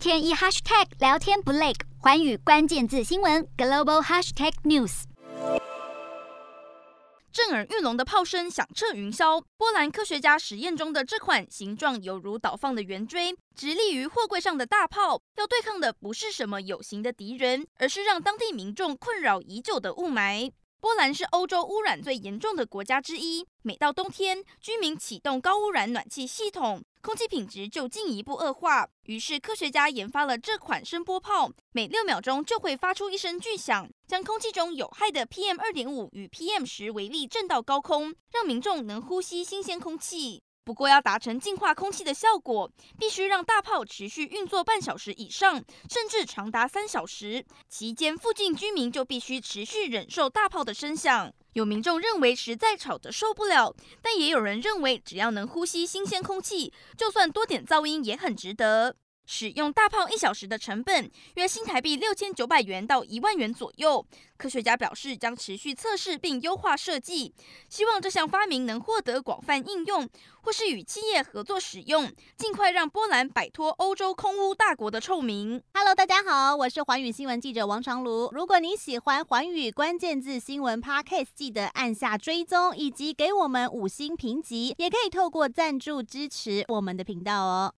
天一 hashtag 聊天不累，寰宇关键字新闻 global hashtag news。震耳欲聋的炮声响彻云霄。波兰科学家实验中的这款形状犹如倒放的圆锥，直立于货柜上的大炮，要对抗的不是什么有形的敌人，而是让当地民众困扰已久的雾霾。波兰是欧洲污染最严重的国家之一，每到冬天，居民启动高污染暖气系统，空气品质就进一步恶化。于是，科学家研发了这款声波炮，每六秒钟就会发出一声巨响，将空气中有害的 PM 二点五与 PM 十微粒震到高空，让民众能呼吸新鲜空气。不过，要达成净化空气的效果，必须让大炮持续运作半小时以上，甚至长达三小时。期间，附近居民就必须持续忍受大炮的声响。有民众认为实在吵得受不了，但也有人认为只要能呼吸新鲜空气，就算多点噪音也很值得。使用大炮一小时的成本约新台币六千九百元到一万元左右。科学家表示将持续测试并优化设计，希望这项发明能获得广泛应用，或是与企业合作使用，尽快让波兰摆脱欧洲空污大国的臭名。Hello，大家好，我是环宇新闻记者王长卢。如果你喜欢环宇关键字新闻 Podcast，记得按下追踪以及给我们五星评级，也可以透过赞助支持我们的频道哦。